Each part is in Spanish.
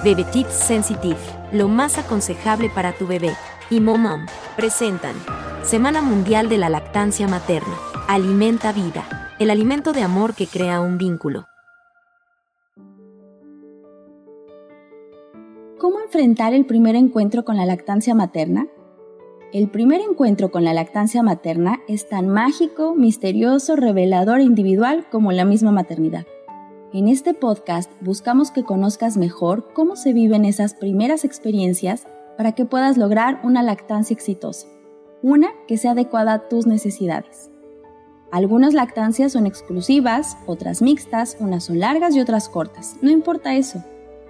Bebe Tips Sensitive, lo más aconsejable para tu bebé. Y Momom presentan Semana Mundial de la Lactancia Materna. Alimenta vida, el alimento de amor que crea un vínculo. ¿Cómo enfrentar el primer encuentro con la lactancia materna? El primer encuentro con la lactancia materna es tan mágico, misterioso, revelador e individual como la misma maternidad. En este podcast buscamos que conozcas mejor cómo se viven esas primeras experiencias para que puedas lograr una lactancia exitosa, una que sea adecuada a tus necesidades. Algunas lactancias son exclusivas, otras mixtas, unas son largas y otras cortas. No importa eso.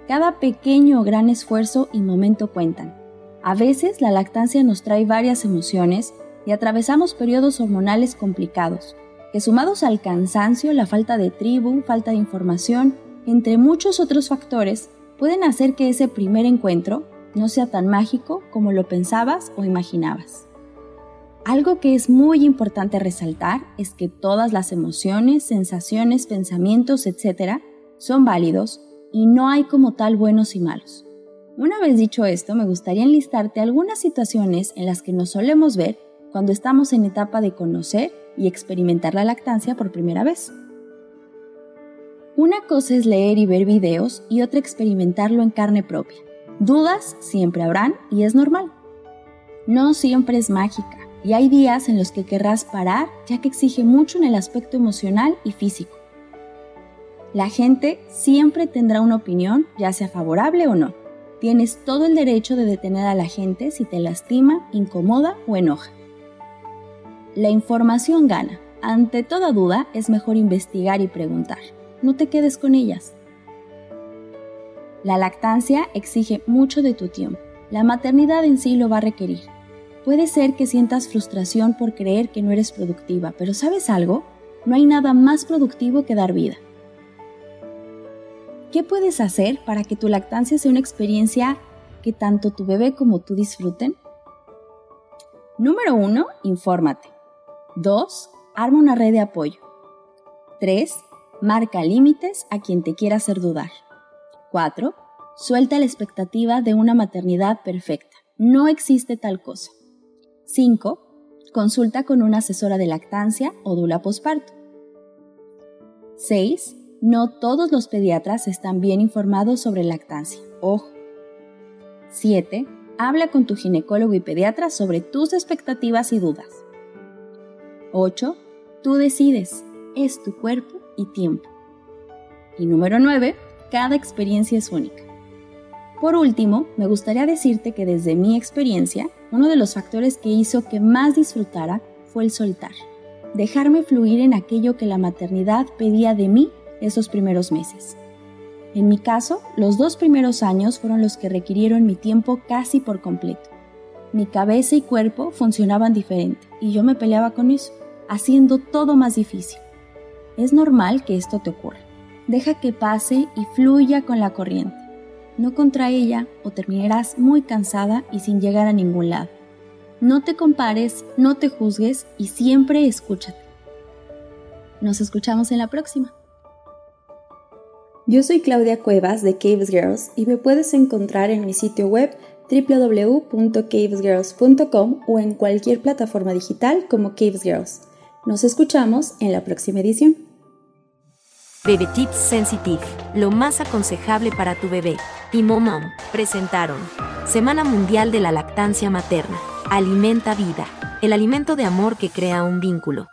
Cada pequeño o gran esfuerzo y momento cuentan. A veces la lactancia nos trae varias emociones y atravesamos periodos hormonales complicados, que sumados al cansancio, la falta de tribu, falta de información, entre muchos otros factores, pueden hacer que ese primer encuentro no sea tan mágico como lo pensabas o imaginabas. Algo que es muy importante resaltar es que todas las emociones, sensaciones, pensamientos, etc., son válidos y no hay como tal buenos y malos. Una vez dicho esto, me gustaría enlistarte algunas situaciones en las que nos solemos ver cuando estamos en etapa de conocer y experimentar la lactancia por primera vez. Una cosa es leer y ver videos y otra experimentarlo en carne propia. Dudas siempre habrán y es normal. No siempre es mágica y hay días en los que querrás parar ya que exige mucho en el aspecto emocional y físico. La gente siempre tendrá una opinión, ya sea favorable o no. Tienes todo el derecho de detener a la gente si te lastima, incomoda o enoja. La información gana. Ante toda duda es mejor investigar y preguntar. No te quedes con ellas. La lactancia exige mucho de tu tiempo. La maternidad en sí lo va a requerir. Puede ser que sientas frustración por creer que no eres productiva, pero ¿sabes algo? No hay nada más productivo que dar vida. ¿Qué puedes hacer para que tu lactancia sea una experiencia que tanto tu bebé como tú disfruten? Número 1. Infórmate. 2. Arma una red de apoyo. 3. Marca límites a quien te quiera hacer dudar. 4. Suelta la expectativa de una maternidad perfecta. No existe tal cosa. 5. Consulta con una asesora de lactancia o dula posparto. 6. No todos los pediatras están bien informados sobre lactancia. Ojo. 7. Habla con tu ginecólogo y pediatra sobre tus expectativas y dudas. 8. Tú decides. Es tu cuerpo y tiempo. Y número 9. Cada experiencia es única. Por último, me gustaría decirte que desde mi experiencia, uno de los factores que hizo que más disfrutara fue el soltar. Dejarme fluir en aquello que la maternidad pedía de mí esos primeros meses. En mi caso, los dos primeros años fueron los que requirieron mi tiempo casi por completo. Mi cabeza y cuerpo funcionaban diferente y yo me peleaba con eso haciendo todo más difícil. Es normal que esto te ocurra. Deja que pase y fluya con la corriente. No contra ella o terminarás muy cansada y sin llegar a ningún lado. No te compares, no te juzgues y siempre escúchate. Nos escuchamos en la próxima. Yo soy Claudia Cuevas de Caves Girls y me puedes encontrar en mi sitio web www.cavesgirls.com o en cualquier plataforma digital como Caves Girls. Nos escuchamos en la próxima edición. Bebe Tips Sensitive, lo más aconsejable para tu bebé. Y Momom presentaron Semana Mundial de la Lactancia Materna. Alimenta vida, el alimento de amor que crea un vínculo.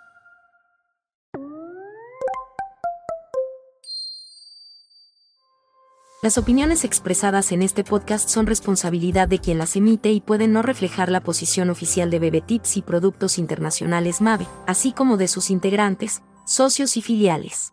Las opiniones expresadas en este podcast son responsabilidad de quien las emite y pueden no reflejar la posición oficial de Bebetips y Productos Internacionales MAVE, así como de sus integrantes, socios y filiales.